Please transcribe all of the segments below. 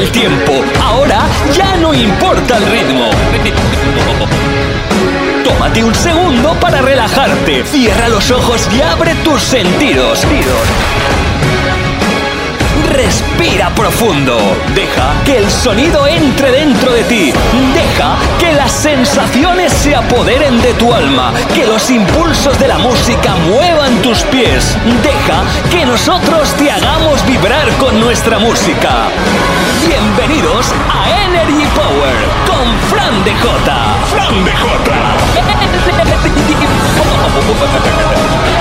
el tiempo. Ahora ya no importa el ritmo. Tómate un segundo para relajarte. Cierra los ojos y abre tus sentidos. Respira profundo. Deja que el sonido entre dentro de ti. Deja que las sensaciones se apoderen de tu alma. Que los impulsos de la música muevan tus pies. Deja que nosotros te hagamos vibrar con nuestra música. Bienvenidos a Energy Power con Fran de J. Fran de J.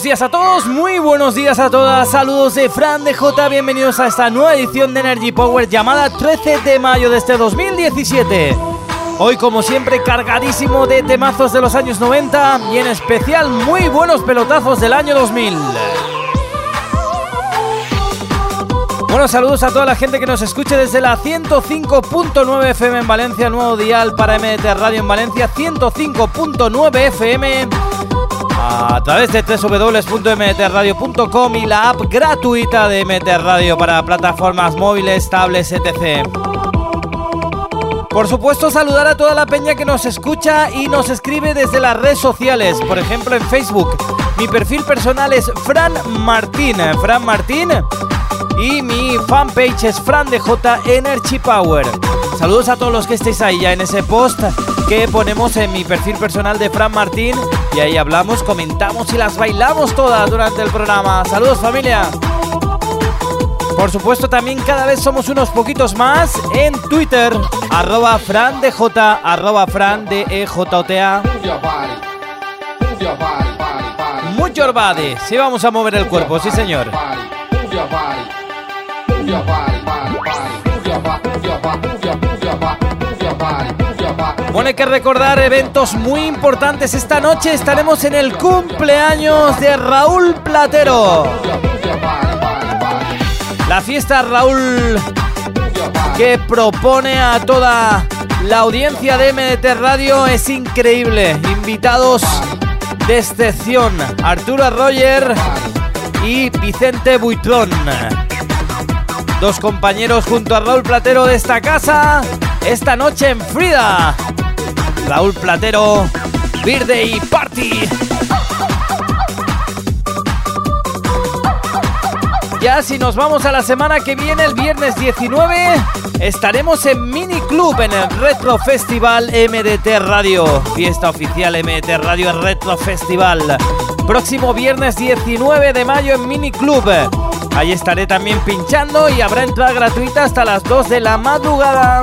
buenos días a todos, muy buenos días a todas. Saludos de Fran de J. Bienvenidos a esta nueva edición de Energy Power llamada 13 de mayo de este 2017. Hoy, como siempre, cargadísimo de temazos de los años 90 y en especial muy buenos pelotazos del año 2000. Bueno, saludos a toda la gente que nos escuche desde la 105.9 FM en Valencia, nuevo dial para MDT Radio en Valencia, 105.9 FM a través de www.mtradio.com y la app gratuita de MT Radio para plataformas móviles, tablets, etc. Por supuesto, saludar a toda la peña que nos escucha y nos escribe desde las redes sociales, por ejemplo en Facebook. Mi perfil personal es Fran Martín, Fran Martín, y mi fanpage es Fran de J Energy Power. Saludos a todos los que estéis ahí ya en ese post que ponemos en mi perfil personal de Fran Martín y ahí hablamos, comentamos y las bailamos todas durante el programa. Saludos familia. Por supuesto también cada vez somos unos poquitos más en Twitter, arroba Fran de arroba Fran de EJOTA. Mucho body, sí vamos a mover el cuerpo, sí señor. Bueno, hay que recordar eventos muy importantes. Esta noche estaremos en el cumpleaños de Raúl Platero. La fiesta Raúl que propone a toda la audiencia de MDT Radio es increíble. Invitados de excepción, Arturo Roger y Vicente Buitrón. Dos compañeros junto a Raúl Platero de esta casa esta noche en Frida. Raúl Platero, Birthday Party. Ya si nos vamos a la semana que viene, el viernes 19, estaremos en Mini Club en el Retro Festival MDT Radio. Fiesta oficial MDT Radio Retro Festival. Próximo viernes 19 de mayo en Mini Club. Ahí estaré también pinchando y habrá entrada gratuita hasta las 2 de la madrugada.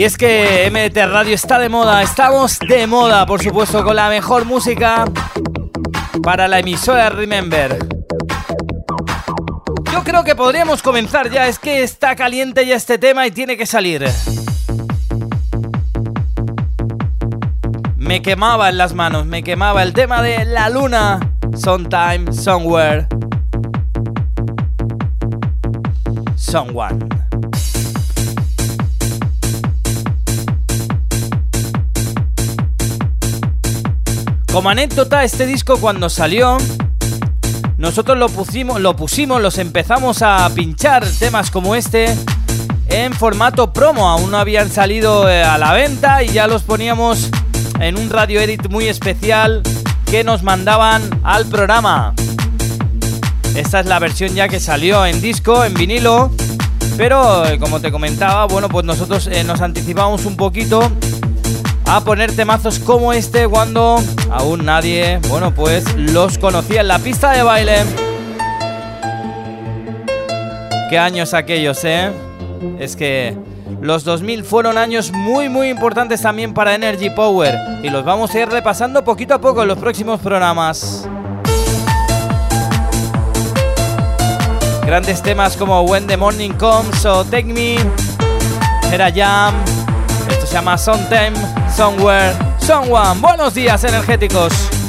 Y es que MDT Radio está de moda, estamos de moda, por supuesto, con la mejor música para la emisora Remember. Yo creo que podríamos comenzar ya, es que está caliente ya este tema y tiene que salir. Me quemaba en las manos, me quemaba el tema de la luna, sometime, somewhere, someone. Como anécdota, este disco cuando salió, nosotros lo pusimos, lo pusimos, los empezamos a pinchar temas como este en formato promo. Aún no habían salido eh, a la venta y ya los poníamos en un radio edit muy especial que nos mandaban al programa. Esta es la versión ya que salió en disco, en vinilo. Pero eh, como te comentaba, bueno, pues nosotros eh, nos anticipamos un poquito a poner temazos como este cuando aún nadie, bueno, pues los conocía en la pista de baile. Qué años aquellos, ¿eh? Es que los 2000 fueron años muy muy importantes también para Energy Power y los vamos a ir repasando poquito a poco en los próximos programas. Grandes temas como When the Morning Comes o Take Me, Era Jam, esto se llama Sometime, Somewhere, Someone. Buenos días energéticos.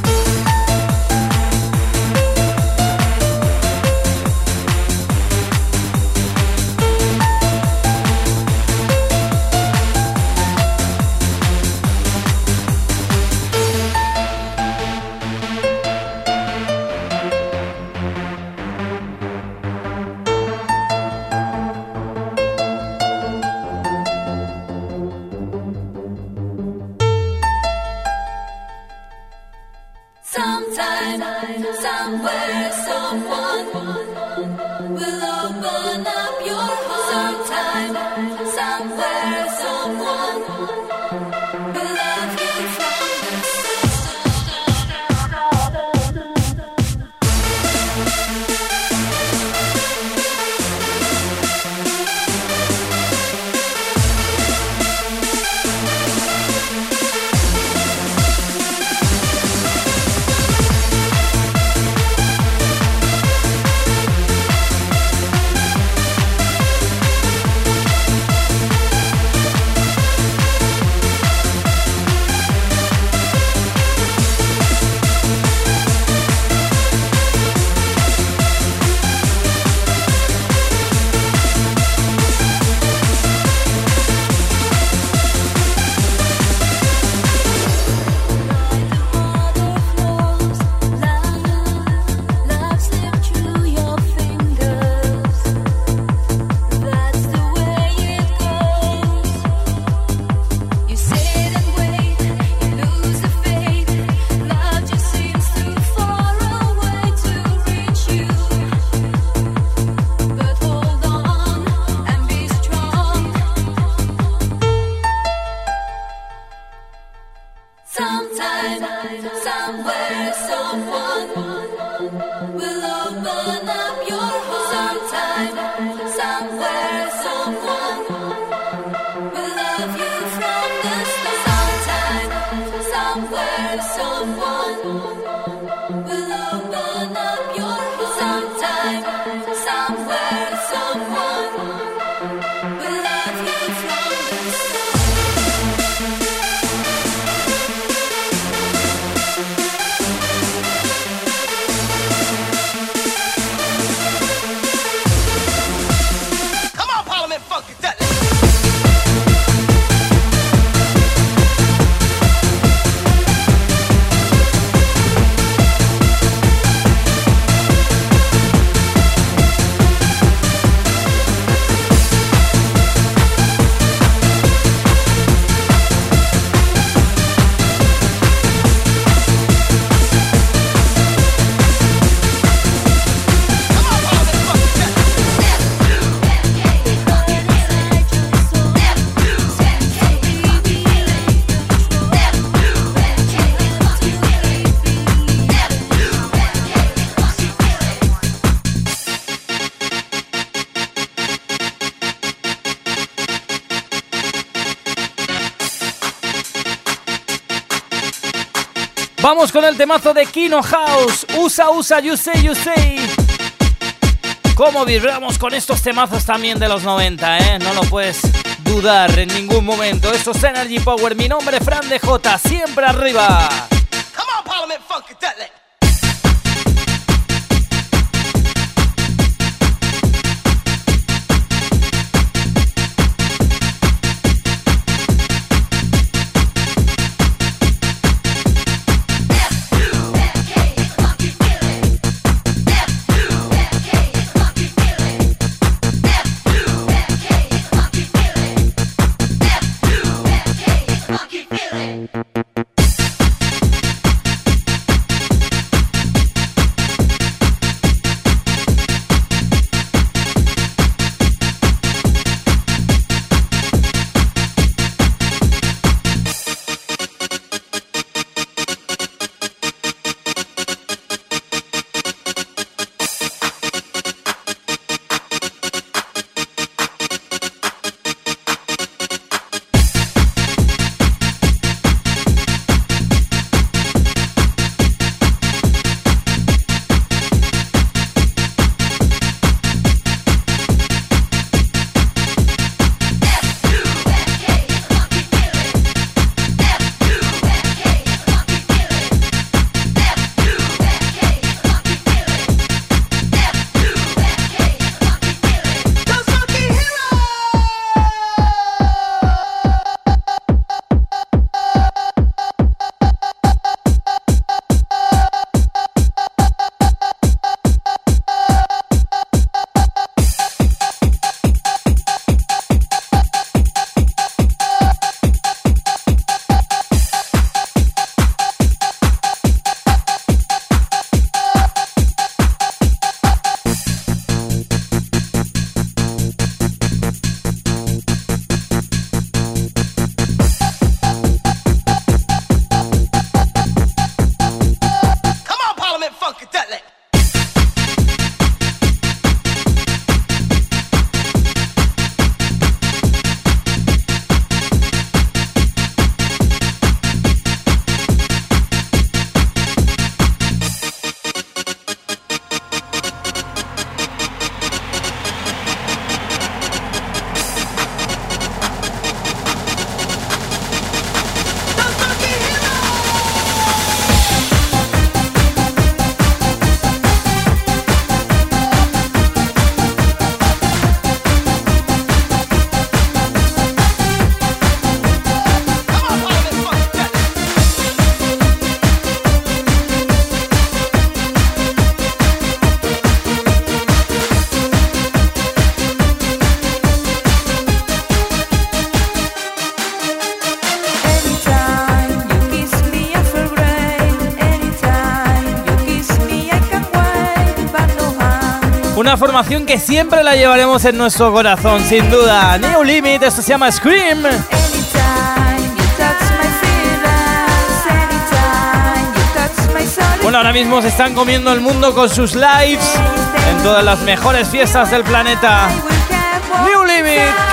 Vamos con el temazo de Kino House. Usa, usa, you say, you say. ¿Cómo vibramos con estos temazos también de los 90, eh? No lo puedes dudar en ningún momento. Esto es Energy Power. Mi nombre es Fran DJ. Siempre arriba. Formación que siempre la llevaremos en nuestro corazón, sin duda. New Limit, esto se llama Scream. Bueno, ahora mismo se están comiendo el mundo con sus lives en todas las mejores fiestas del planeta. New Limit,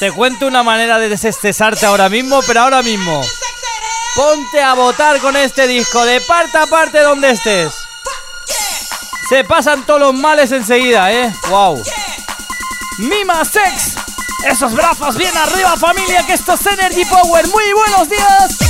Te cuento una manera de desestresarte ahora mismo, pero ahora mismo. Ponte a votar con este disco, de parte a parte donde estés. Se pasan todos los males enseguida, ¿eh? ¡Wow! Mima Sex. Esos brazos bien arriba, familia, que esto es Energy Power. Muy buenos días.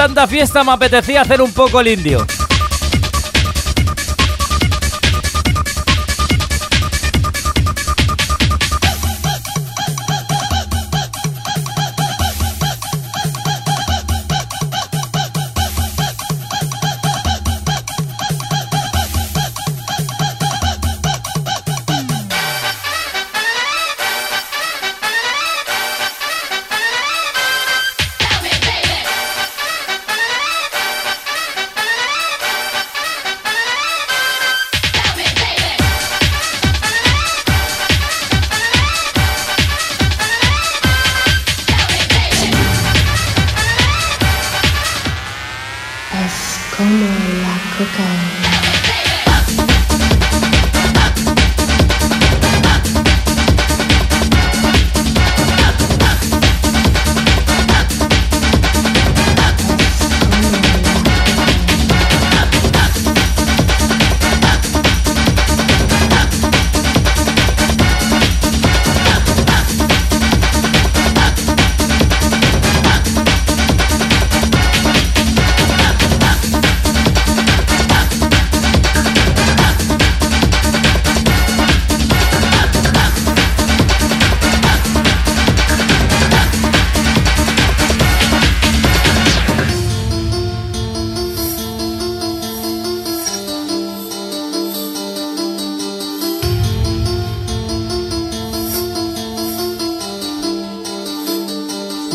Tanta fiesta me apetecía hacer un poco el indio.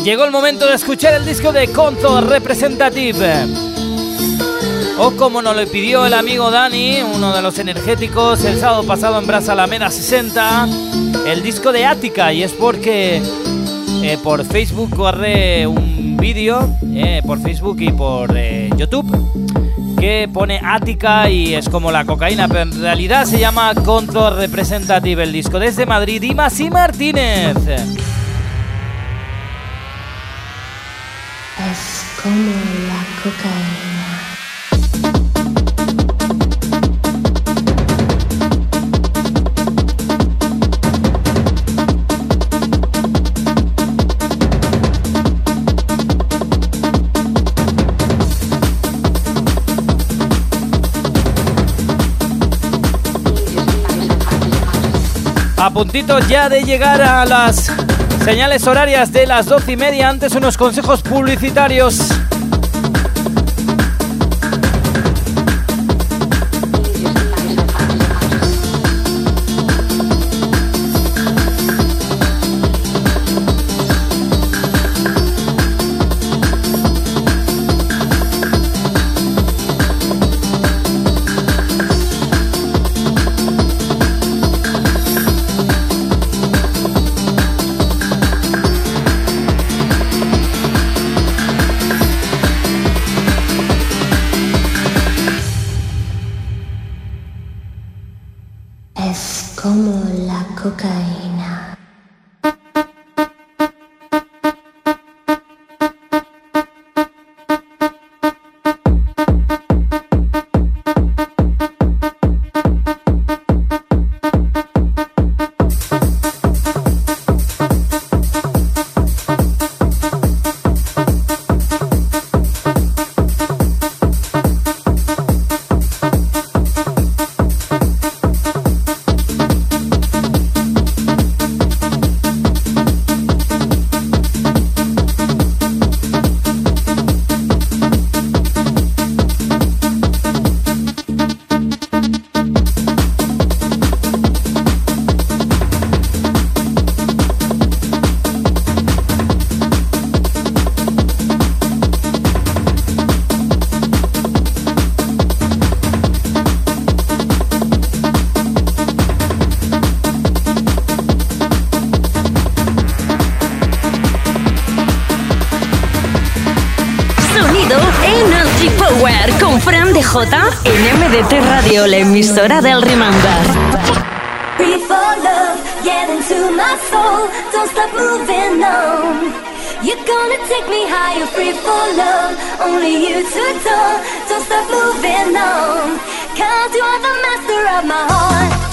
Llegó el momento de escuchar el disco de Conto Representative. O como nos lo pidió el amigo Dani, uno de los energéticos, el sábado pasado en Brasa Alameda 60, el disco de Ática. Y es porque eh, por Facebook corre un vídeo, eh, por Facebook y por eh, YouTube, que pone Ática y es como la cocaína, pero en realidad se llama Conto Representative el disco. Desde Madrid, Dimas y Martínez. A puntito ya de llegar a las Señales horarias de las doce y media. Antes unos consejos publicitarios. Everywhere con Fran de J en MDT Radio, la emisora del Remember. Breathe. You're gonna take me higher, free for love, only you to do, don't stop moving on. Cause you're the master of my heart.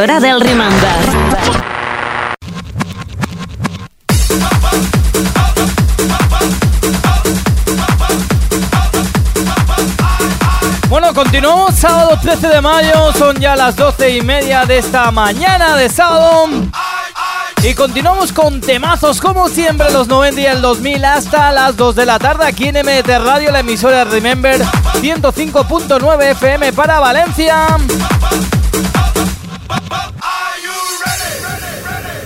Emisora del Remember. Bueno, continuamos sábado 13 de mayo, son ya las 12 y media de esta mañana de sábado. Y continuamos con temazos como siempre los 90 y el 2000 hasta las 2 de la tarde aquí en MDT Radio, la emisora Remember 105.9 FM para Valencia.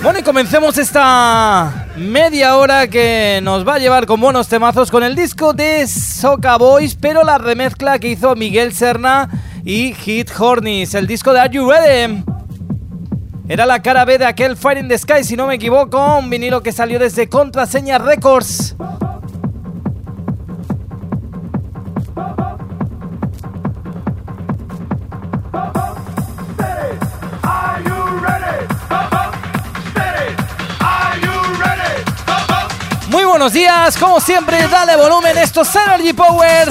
Bueno, y comencemos esta media hora que nos va a llevar con buenos temazos con el disco de Soca Boys, pero la remezcla que hizo Miguel Serna y Hit Hornis, el disco de Are You Ready? Era la cara B de aquel Fire in the Sky, si no me equivoco, un vinilo que salió desde Contraseña Records. Buenos días, como siempre, dale volumen, esto es Energy Power.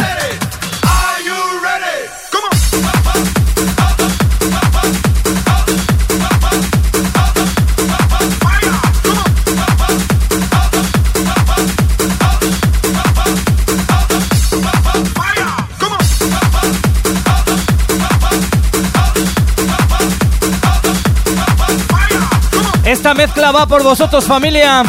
Esta mezcla va por vosotros, familia.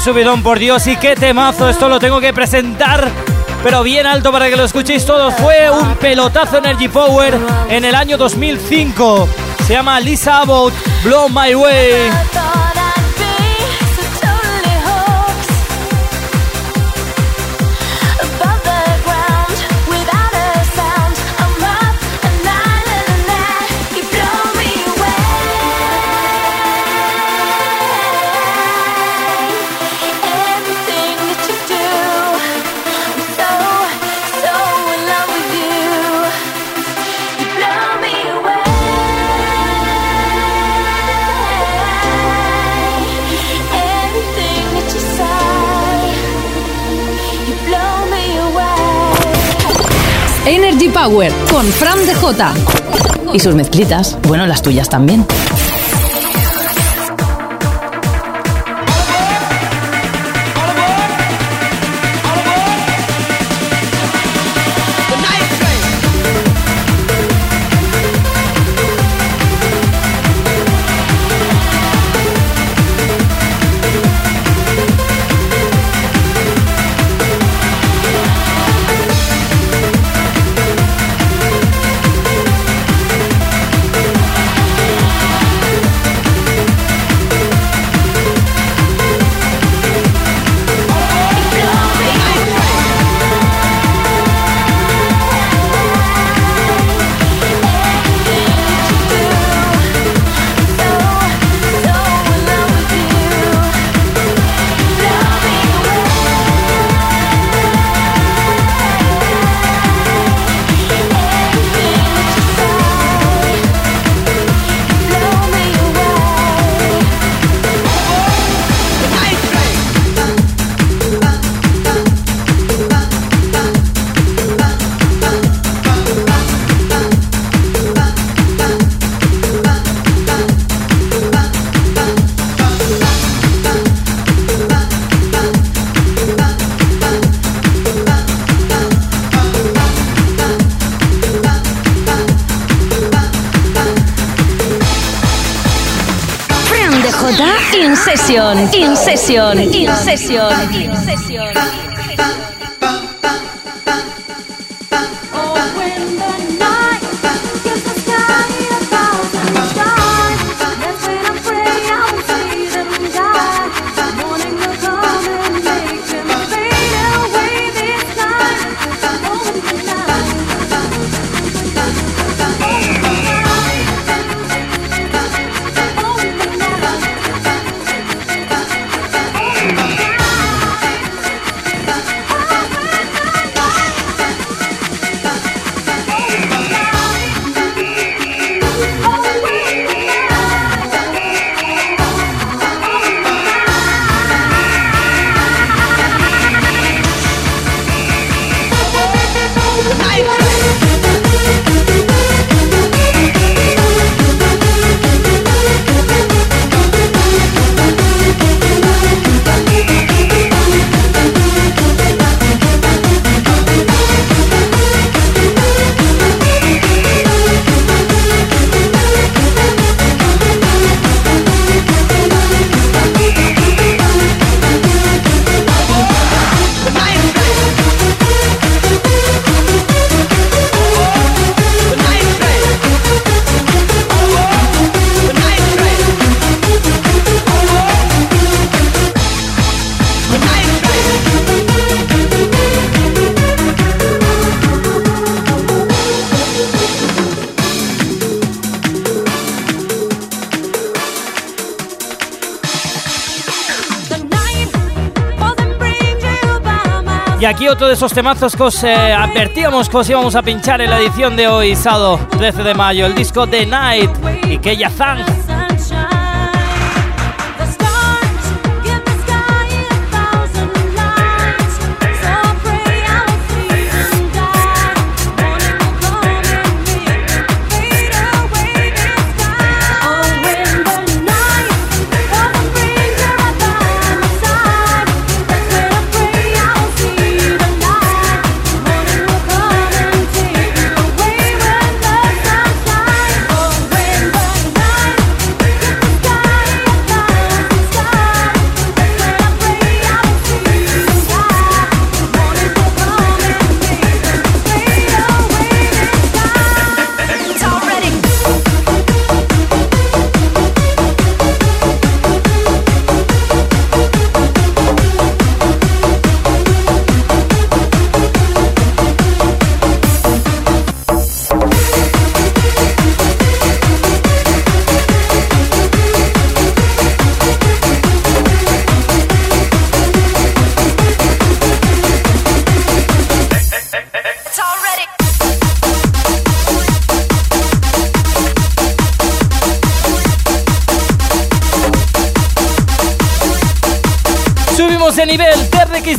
Subidón, por Dios, y qué temazo. Esto lo tengo que presentar pero bien alto para que lo escuchéis todos. Fue un pelotazo Energy Power en el año 2005. Se llama Lisa Abbott, Blow My Way. Power con Fran DJ. Y sus mezclitas, bueno, las tuyas también. Otro esos temazos que eh, advertíamos que os íbamos a pinchar en la edición de hoy, sábado 13 de mayo, el disco The Night y Keya Zang.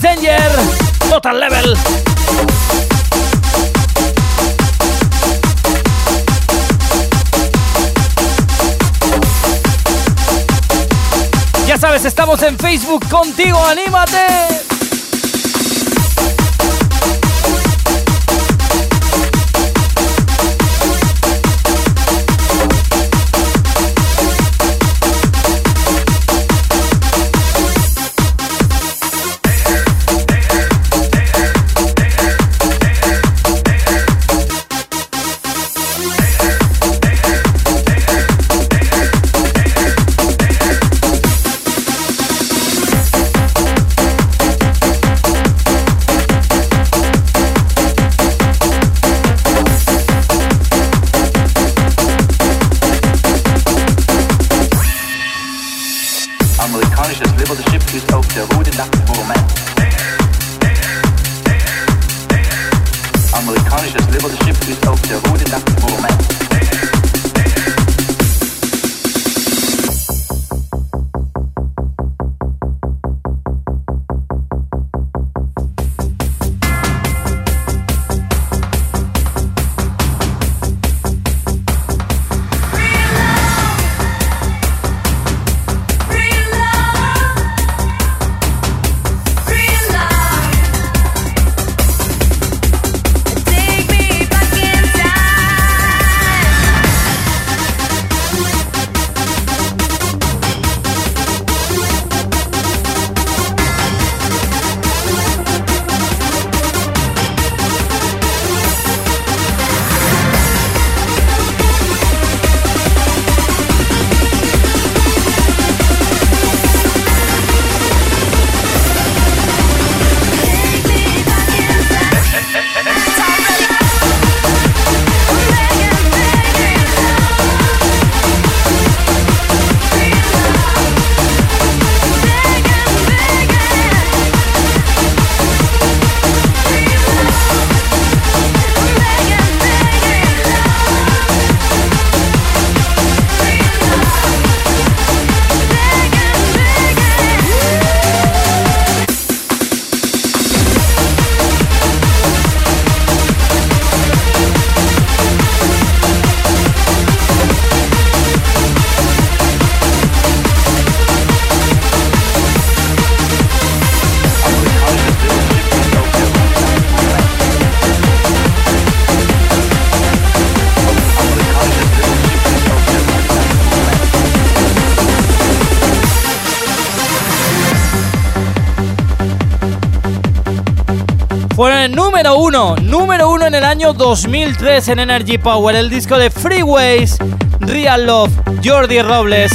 Danger, Total Level. Ya sabes, estamos en Facebook contigo, anímate. Año 2003 en Energy Power, el disco de Freeways, Real Love, Jordi Robles.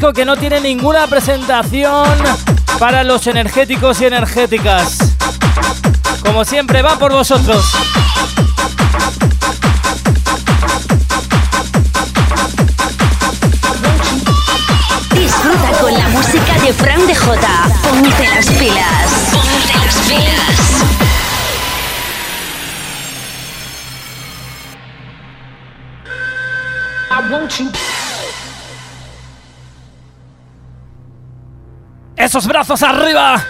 Que no tiene ninguna presentación para los energéticos y energéticas. Como siempre, va por vosotros. Disfruta con la música de Fran de Jota. Ponte las pilas. ¡Esos brazos arriba!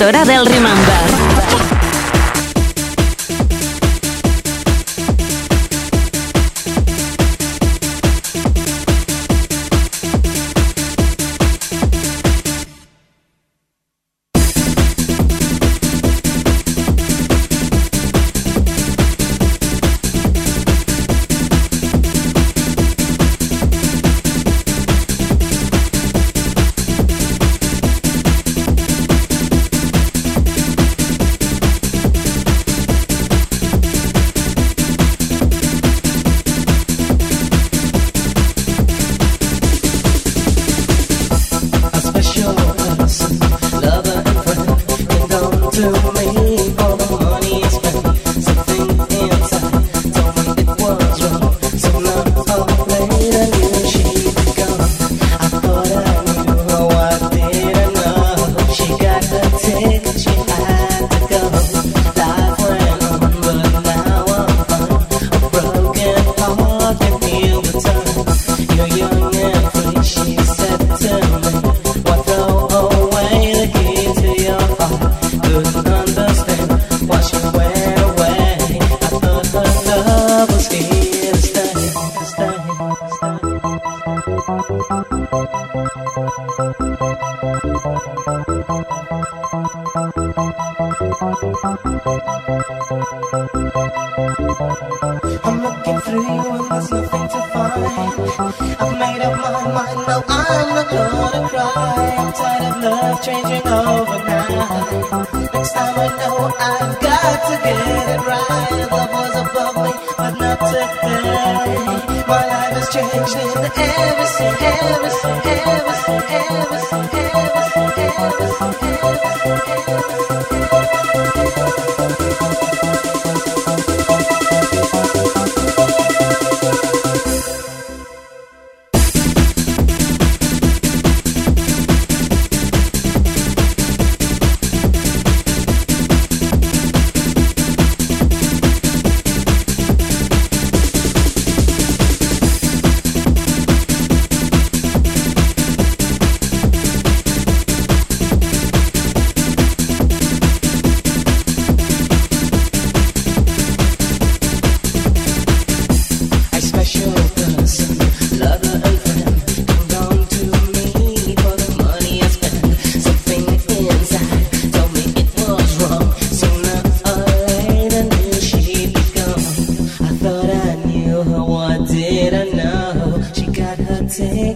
emisora del Río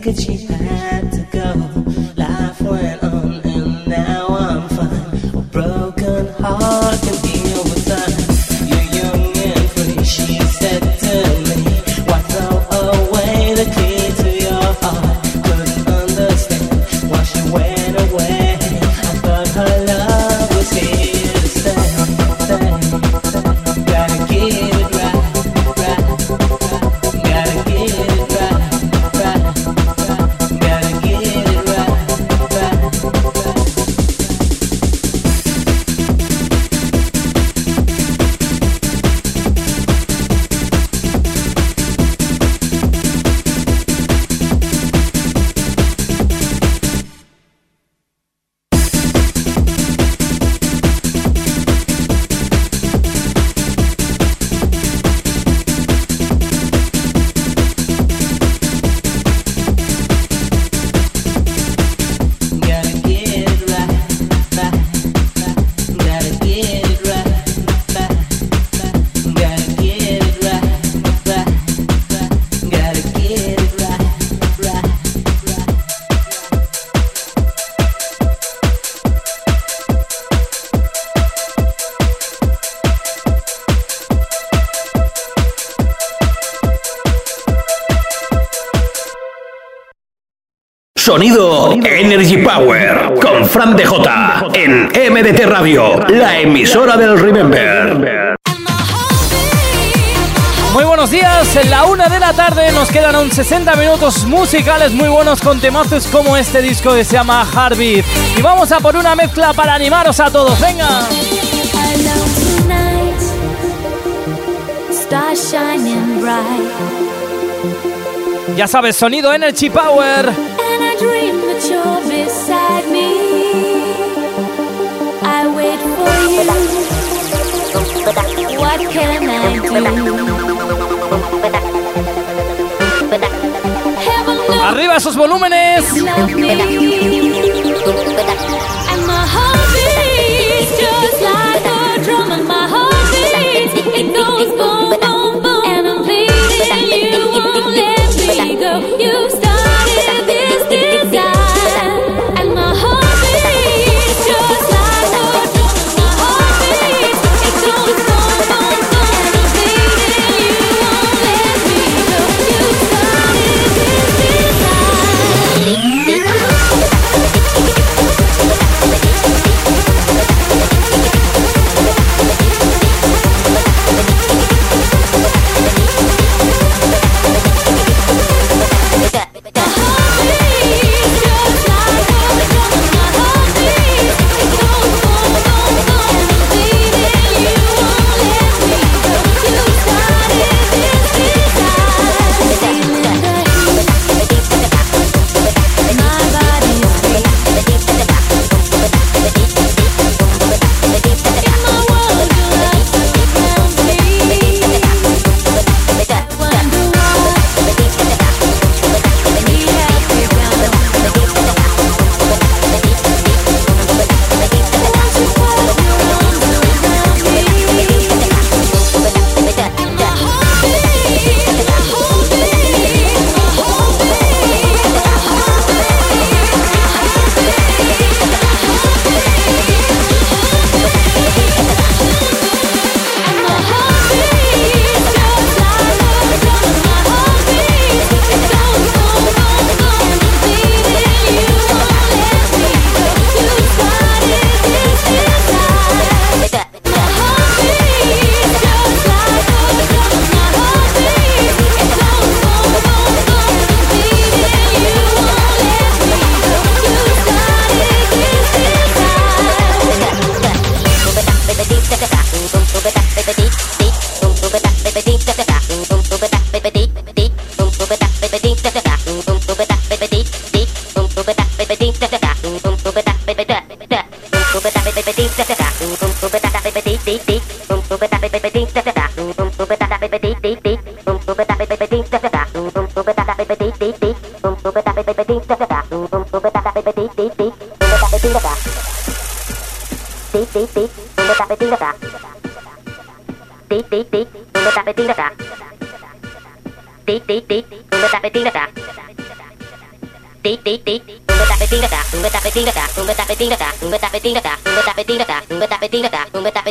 Gucci La emisora del Remember. Muy buenos días, en la una de la tarde nos quedan un 60 minutos musicales muy buenos con temazos como este disco que se llama Heartbeat. Y vamos a por una mezcla para animaros a todos, venga. Ya sabes, sonido Energy Power. Arriba esos volúmenes.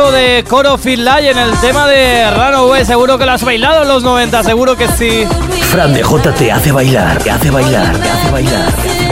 temazo de Coro Finlay en el tema de Runaway. Seguro que lo has bailado en los 90, seguro que sí. Fran de J te hace bailar, te hace bailar, te hace bailar. Te hace bailar.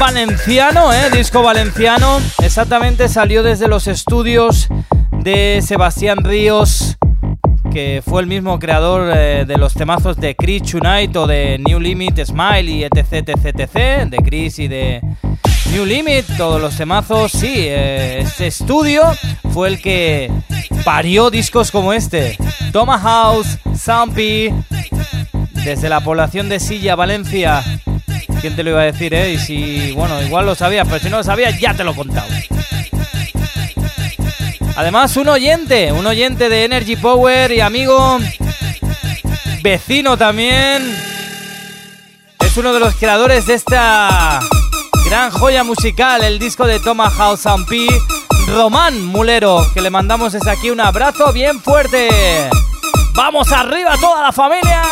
Valenciano, ¿eh? Disco valenciano. Exactamente salió desde los estudios de Sebastián Ríos, que fue el mismo creador eh, de los temazos de Chris Unite o de New Limit, Smile y etc, etc, etc. De Chris y de New Limit, todos los temazos. Sí, eh, este estudio fue el que parió discos como este. Toma House, Zampi, desde la población de Silla, Valencia. ¿Quién te lo iba a decir, eh? Y si, bueno, igual lo sabías, pero si no lo sabías, ya te lo he contado. Además, un oyente, un oyente de Energy Power y amigo, vecino también. Es uno de los creadores de esta gran joya musical, el disco de Thomas House P. Román Mulero, que le mandamos desde aquí un abrazo bien fuerte. ¡Vamos arriba toda la familia!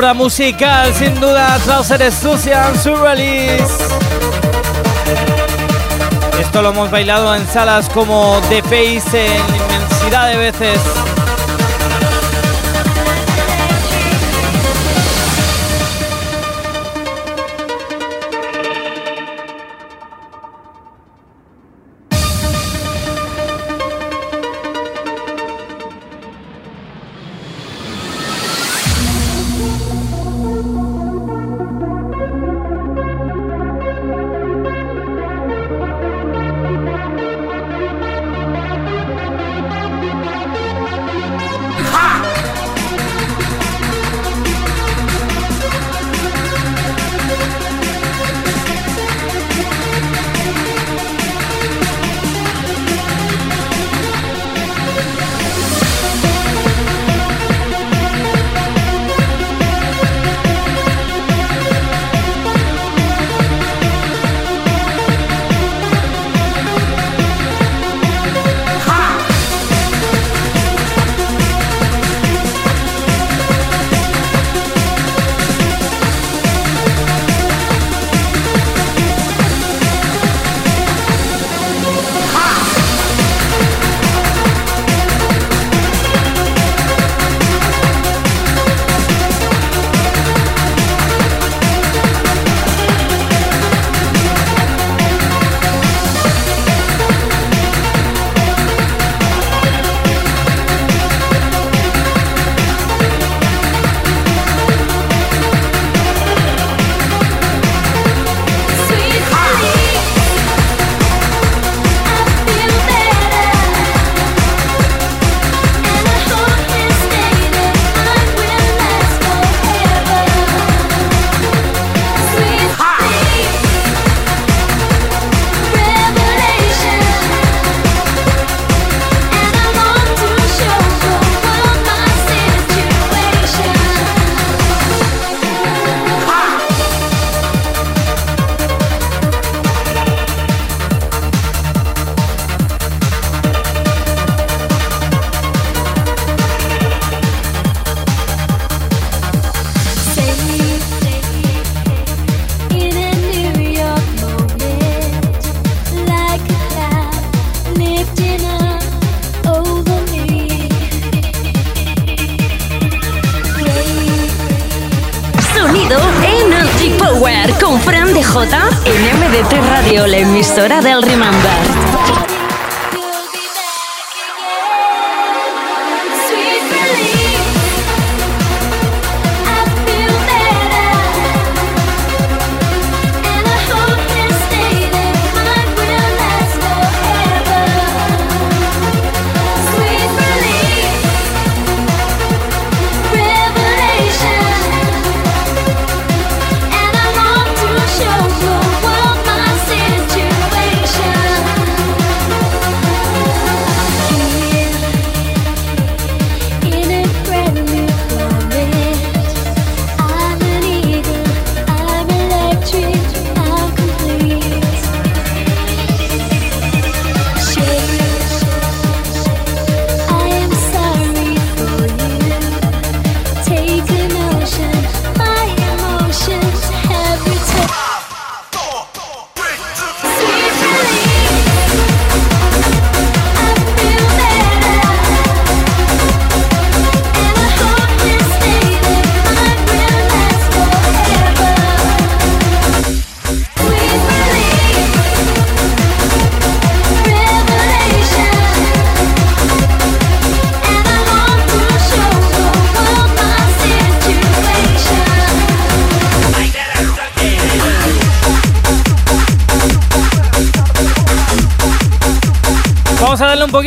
Obra musical, sin duda, Trouser Sucia su release. Esto lo hemos bailado en salas como The Face en inmensidad de veces. Emisora del Remember.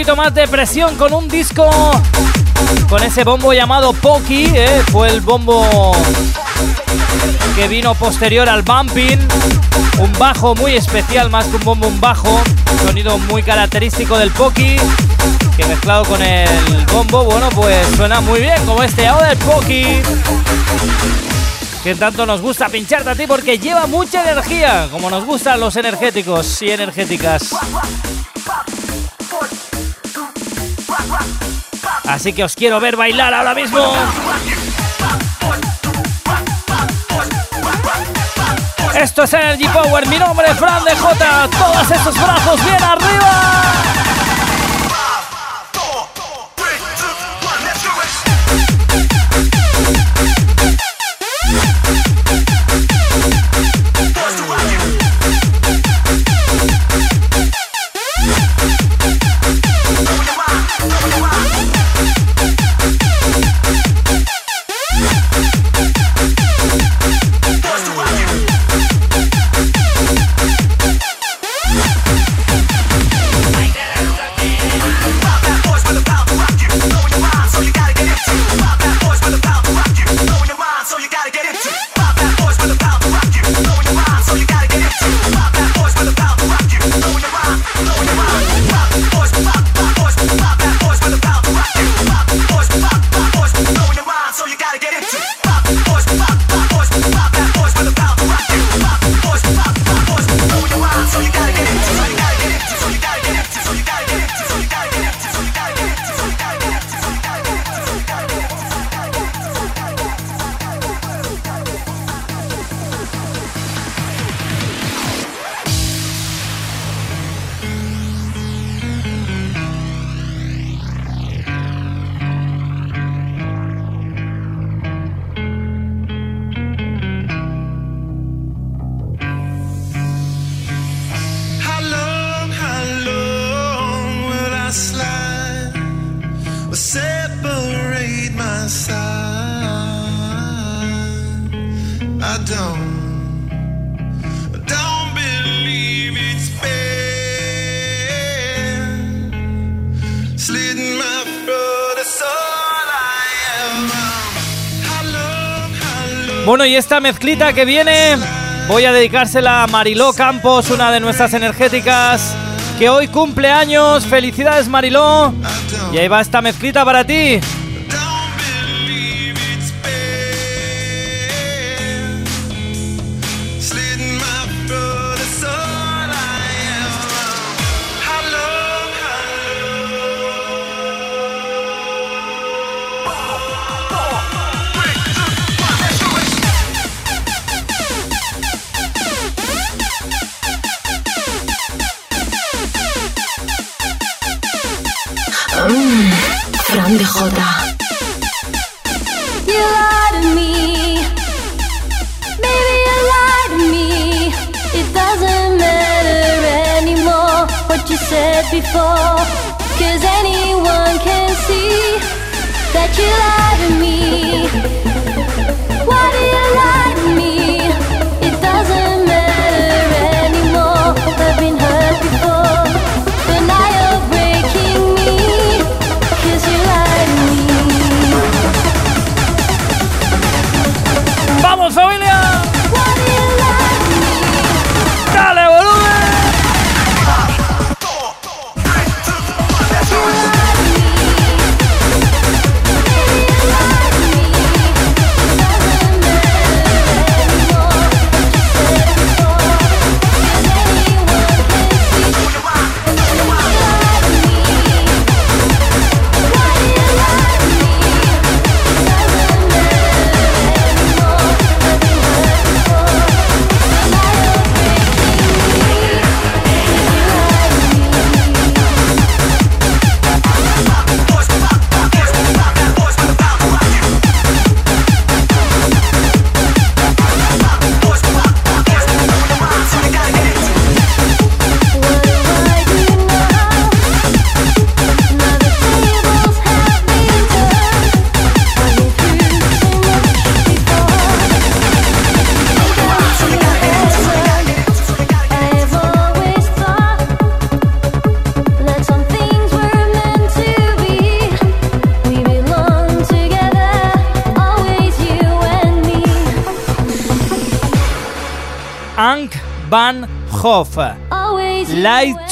Poquito más de presión con un disco con ese bombo llamado Poki. ¿eh? Fue el bombo que vino posterior al bumping. Un bajo muy especial, más que un bombo, un bajo. Sonido muy característico del Poki. Que mezclado con el bombo, bueno, pues suena muy bien, como este ahora del Poki. Que tanto nos gusta pincharte a ti porque lleva mucha energía, como nos gustan los energéticos y energéticas. Así que os quiero ver bailar ahora mismo. Esto es Energy Power, mi nombre es Fran de J. Todos esos brazos bien arriba. Mezclita que viene, voy a dedicársela a Mariló Campos, una de nuestras energéticas, que hoy cumple años. Felicidades, Mariló. Y ahí va esta mezclita para ti.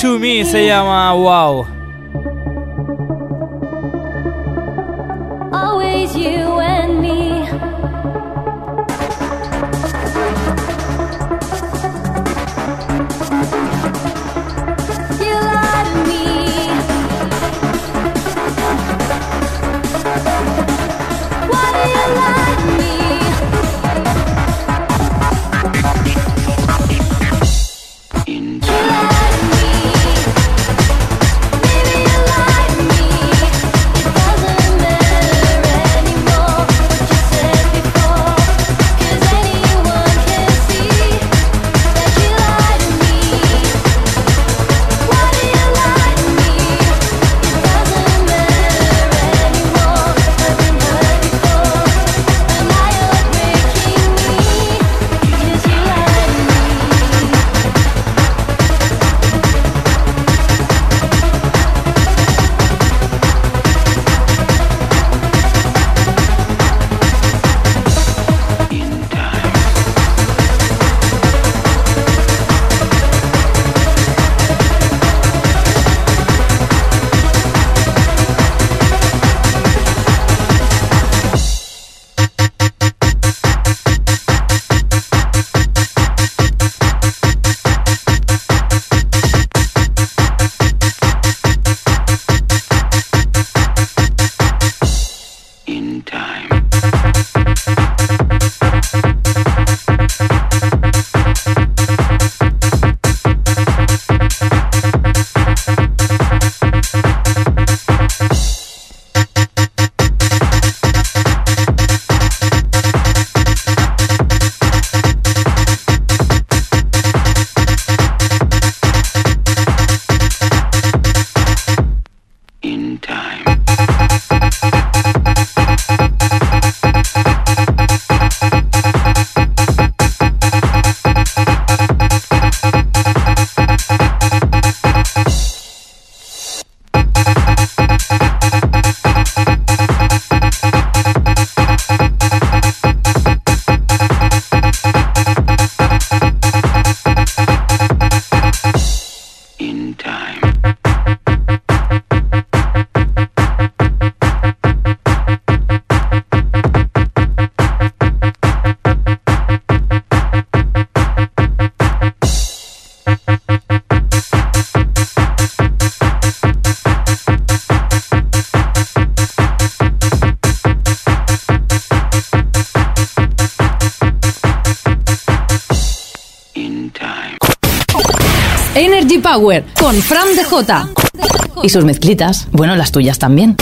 To Me se llama Wow. Con Fran DJ. Y sus mezclitas, bueno, las tuyas también.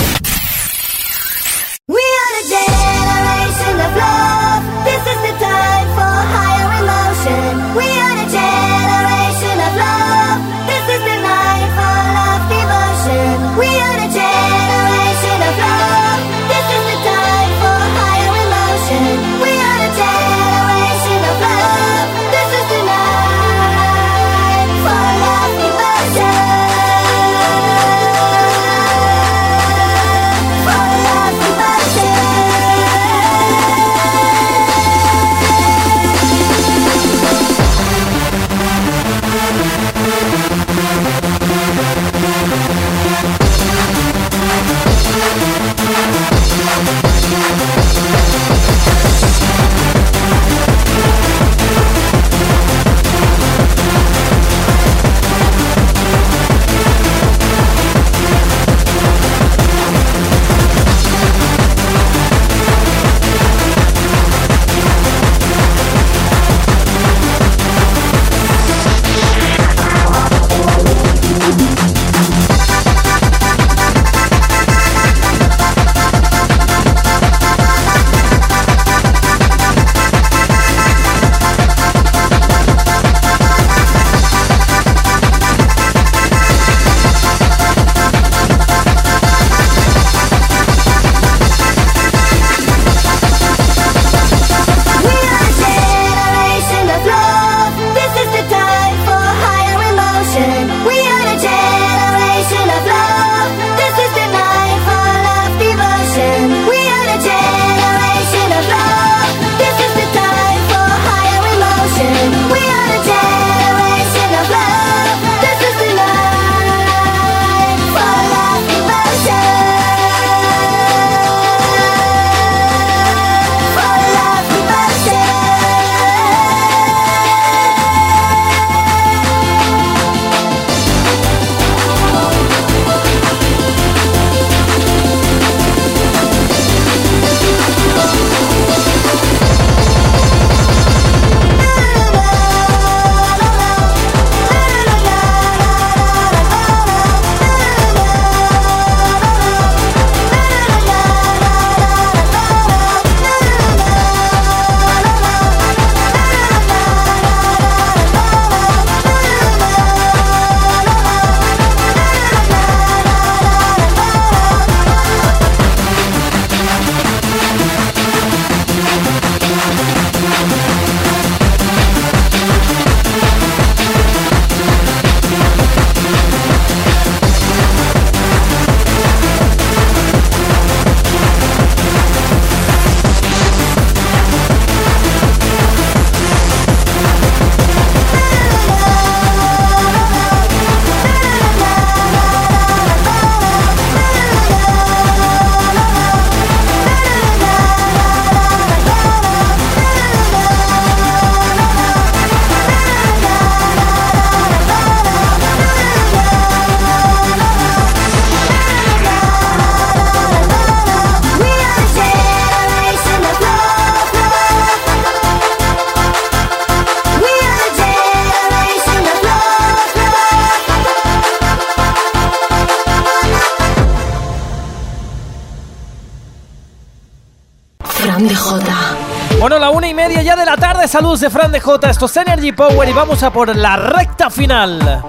Saludos de Fran de J. Esto es Energy Power y vamos a por la recta final.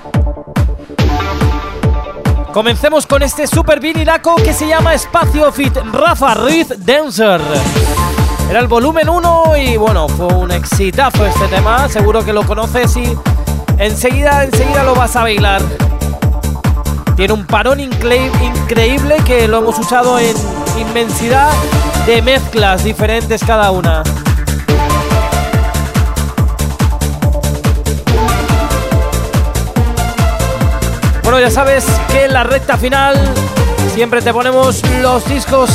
Comencemos con este super vinilaco que se llama Espacio Fit Rafa Ruiz Dancer. Era el volumen 1 y bueno, fue un exitazo este tema. Seguro que lo conoces y enseguida, enseguida lo vas a bailar. Tiene un parón incre- increíble que lo hemos usado en inmensidad de mezclas diferentes cada una. Bueno, ya sabes que en la recta final siempre te ponemos los discos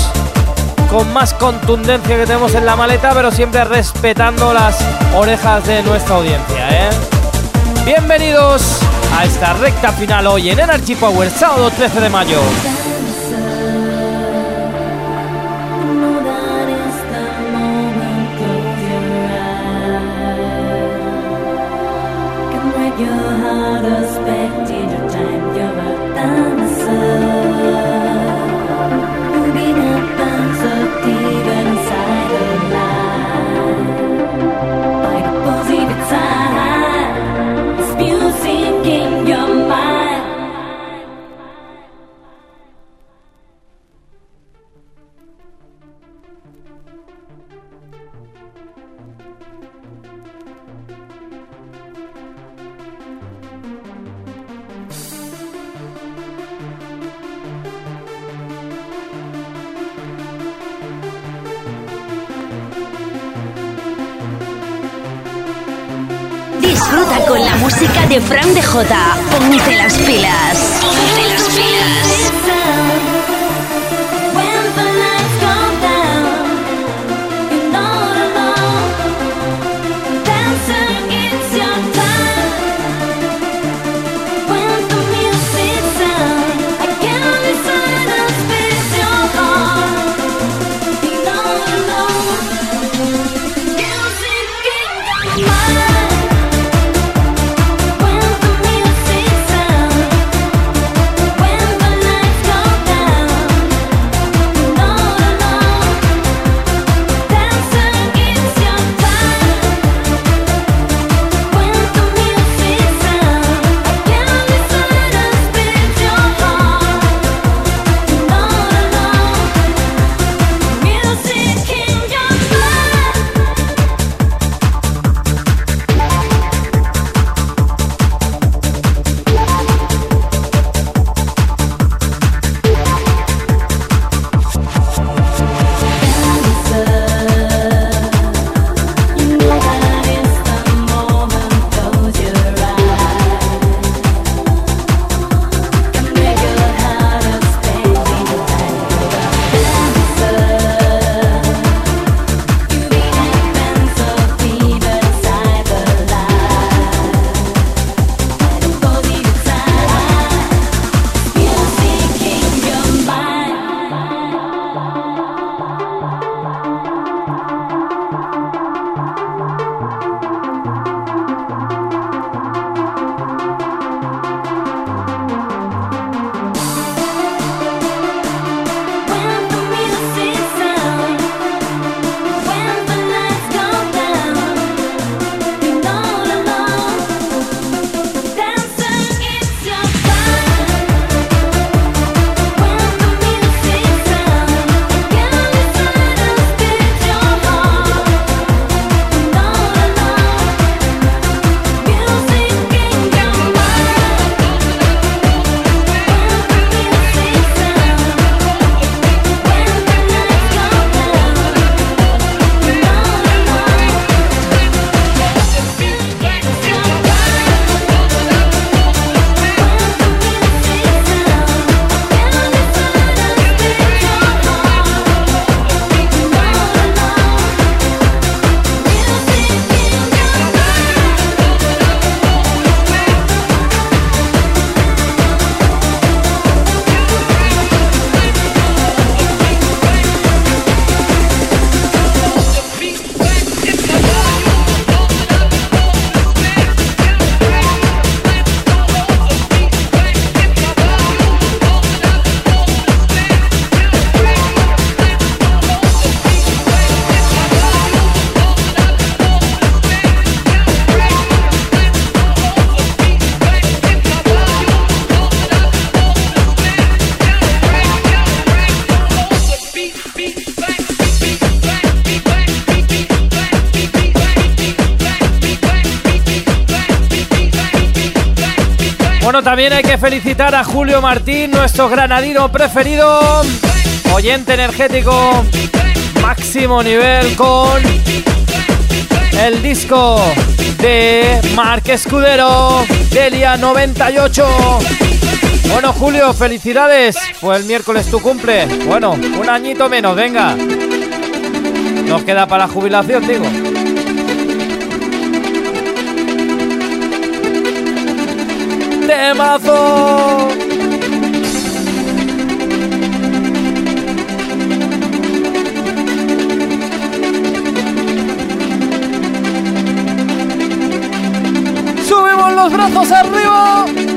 con más contundencia que tenemos en la maleta, pero siempre respetando las orejas de nuestra audiencia, ¿eh? Bienvenidos a esta recta final hoy en Energy Power, sábado 13 de mayo. Ponte las pilas. Las pilas. Felicitar a Julio Martín, nuestro granadino preferido, oyente energético, máximo nivel con el disco de Marc Escudero, Delia 98. Bueno, Julio, felicidades. Fue el miércoles tu cumple. Bueno, un añito menos, venga. Nos queda para la jubilación, digo. ¡Temazo! ¡Subimos los brazos arriba!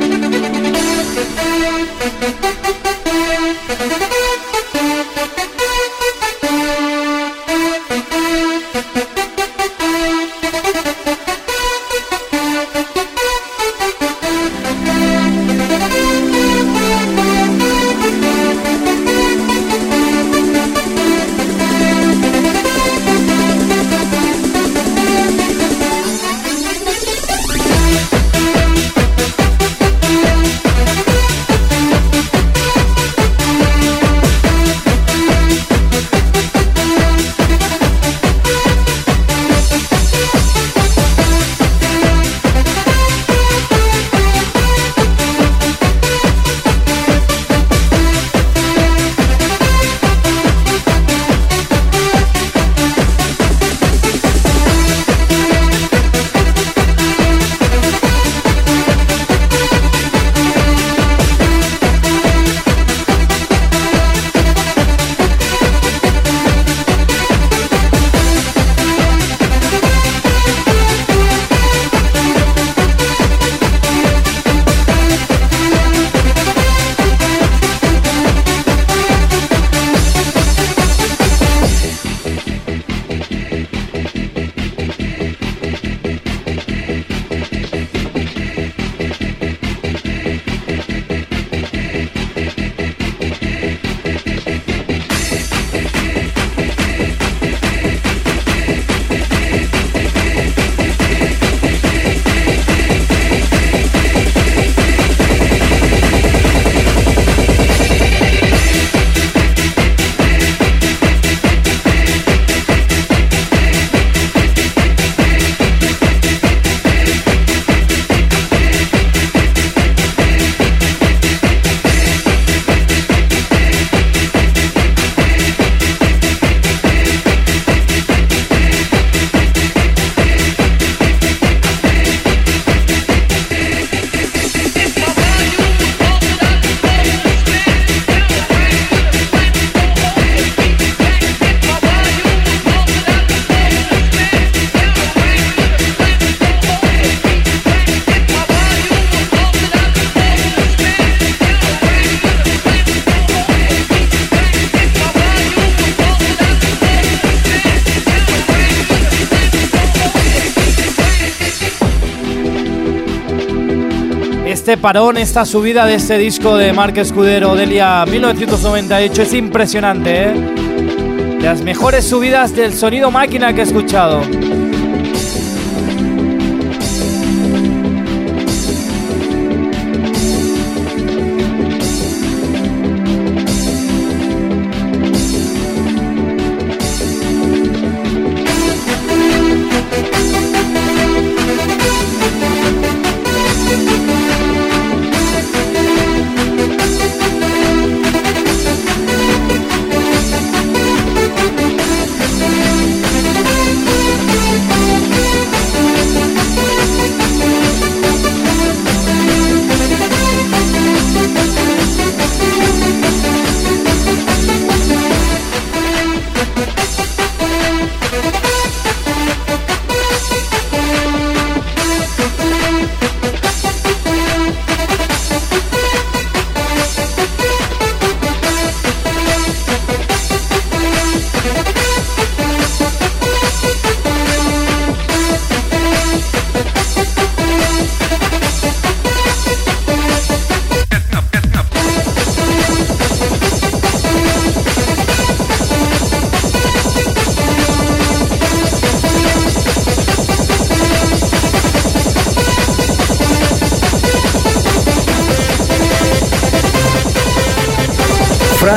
Este parón, esta subida de este disco de Marc Escudero, Delia 1998, es impresionante, ¿eh? Las mejores subidas del sonido máquina que he escuchado.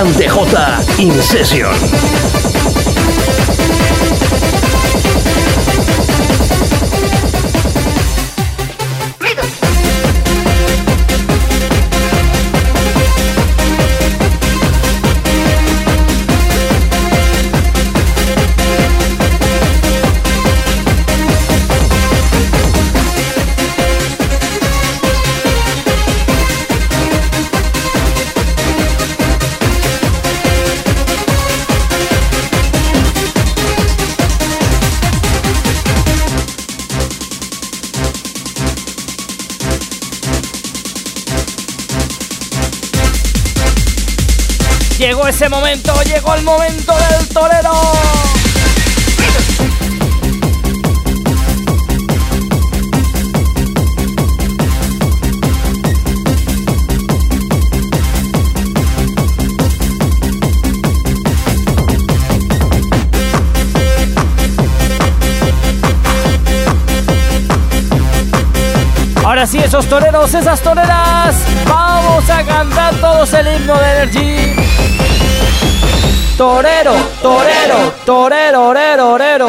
Fran DJ In Session. Llegó el momento del torero. Ahora sí, esos toreros, esas toreras, vamos a cantar todos el himno de Energy. Torero, torero, torero, orero, orero.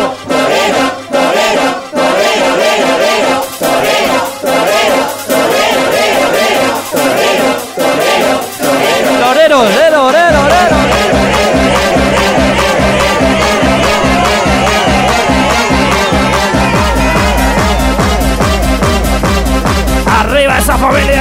Torero, orero, orero, orero. ¡Arriba esa familia!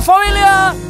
Familia.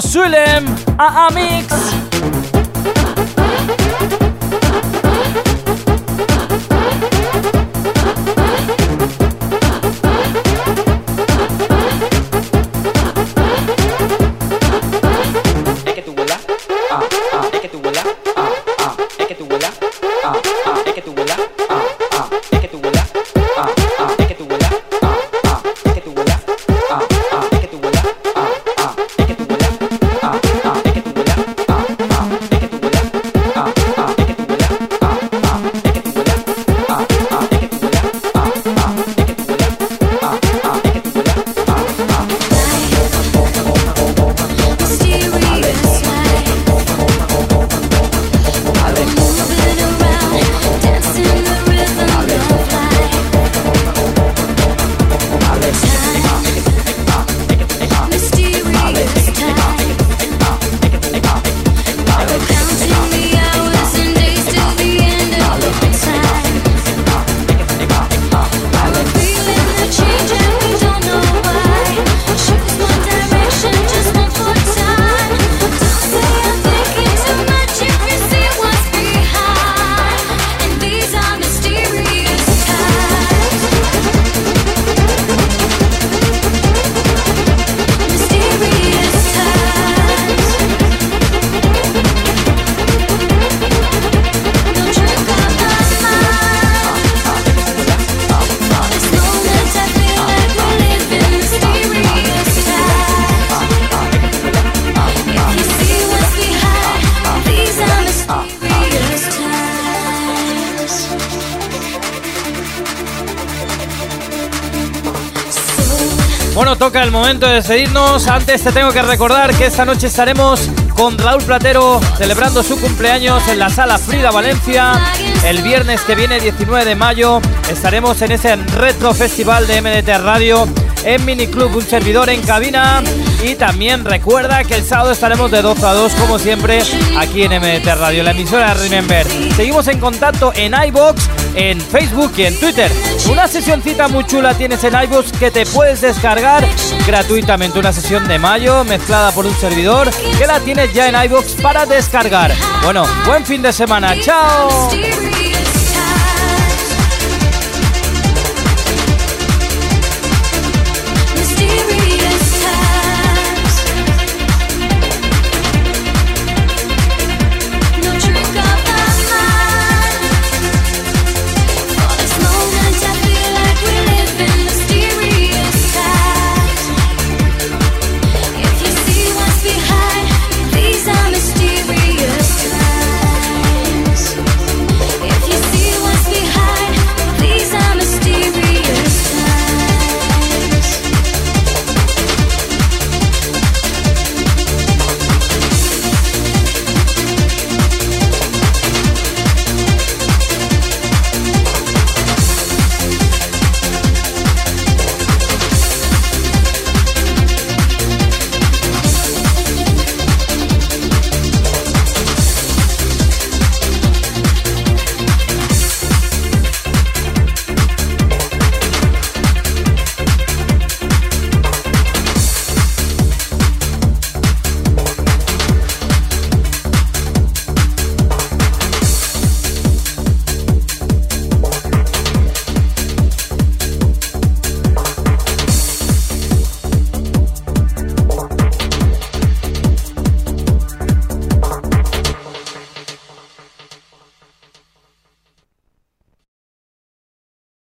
Sulem à Amix. Momento de despedirnos. Antes te tengo que recordar que esta noche estaremos con Raúl Platero celebrando su cumpleaños en la sala Frida Valencia. El viernes que viene, 19 de mayo, estaremos en ese retro festival de MDT Radio en Miniclub, un servidor en cabina. Y también recuerda que el sábado estaremos de 12 a 2, como siempre, aquí en MDT Radio, la emisora Remember. Seguimos en contacto en iBox, en Facebook y en Twitter. Una sesioncita muy chula tienes en iBox que te puedes descargar gratuitamente. Una sesión de mayo mezclada por un servidor que la tienes ya en iBox para descargar. Bueno, buen fin de semana. ¡Chao!